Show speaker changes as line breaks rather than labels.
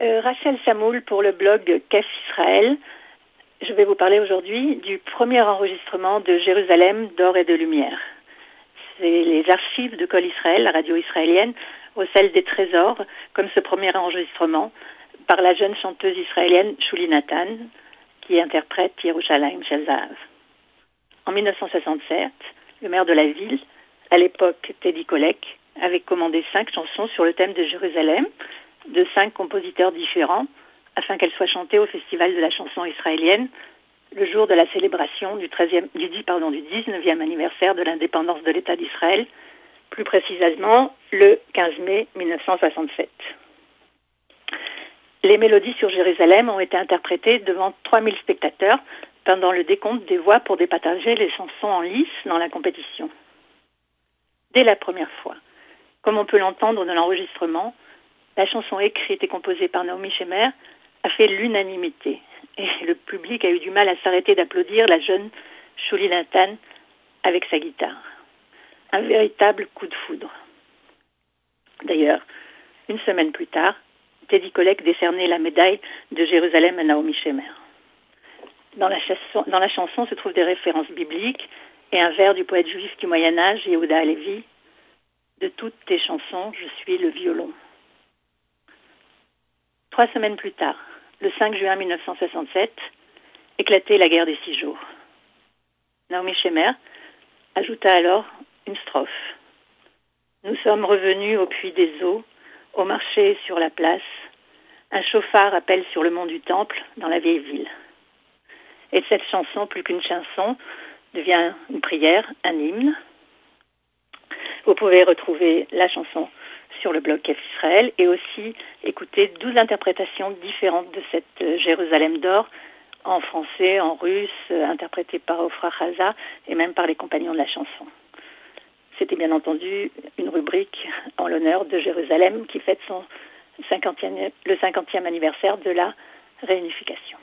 Euh, Rachel Samoul pour le blog Kef Israël. Je vais vous parler aujourd'hui du premier enregistrement de Jérusalem d'or et de lumière. C'est les archives de Kol Israël, la radio israélienne, celle des trésors, comme ce premier enregistrement par la jeune chanteuse israélienne Shuli Nathan, qui interprète Yerushalayim Shalzav. En 1967, le maire de la ville, à l'époque Teddy Kollek, avait commandé cinq chansons sur le thème de Jérusalem de cinq compositeurs différents afin qu'elles soient chantées au Festival de la chanson israélienne le jour de la célébration du, 13e, du, pardon, du 19e anniversaire de l'indépendance de l'État d'Israël, plus précisément le 15 mai 1967. Les mélodies sur Jérusalem ont été interprétées devant 3000 spectateurs pendant le décompte des voix pour départager les chansons en lice dans la compétition. Dès la première fois, comme on peut l'entendre dans l'enregistrement, la chanson écrite et composée par Naomi Shemer a fait l'unanimité et le public a eu du mal à s'arrêter d'applaudir la jeune Shuli Nathan avec sa guitare. Un véritable coup de foudre. D'ailleurs, une semaine plus tard, Teddy Kollek décernait la médaille de Jérusalem à Naomi Shemer. Dans la, chanson, dans la chanson se trouvent des références bibliques et un vers du poète juif du Moyen Âge, Yehuda Alevi. De toutes tes chansons, je suis le violon. Trois semaines plus tard, le 5 juin 1967, éclatait la guerre des six jours. Naomi Shemer ajouta alors une strophe. Nous sommes revenus au puits des eaux, au marché sur la place. Un chauffard appelle sur le mont du Temple, dans la vieille ville. Et cette chanson, plus qu'une chanson, devient une prière, un hymne. Vous pouvez retrouver la chanson sur le blog Kef Israël et aussi écouter douze interprétations différentes de cette euh, Jérusalem d'or en français, en russe, euh, interprétée par Ofra Chaza et même par les compagnons de la chanson. C'était bien entendu une rubrique en l'honneur de Jérusalem qui fête son 50e, le 50e anniversaire de la réunification.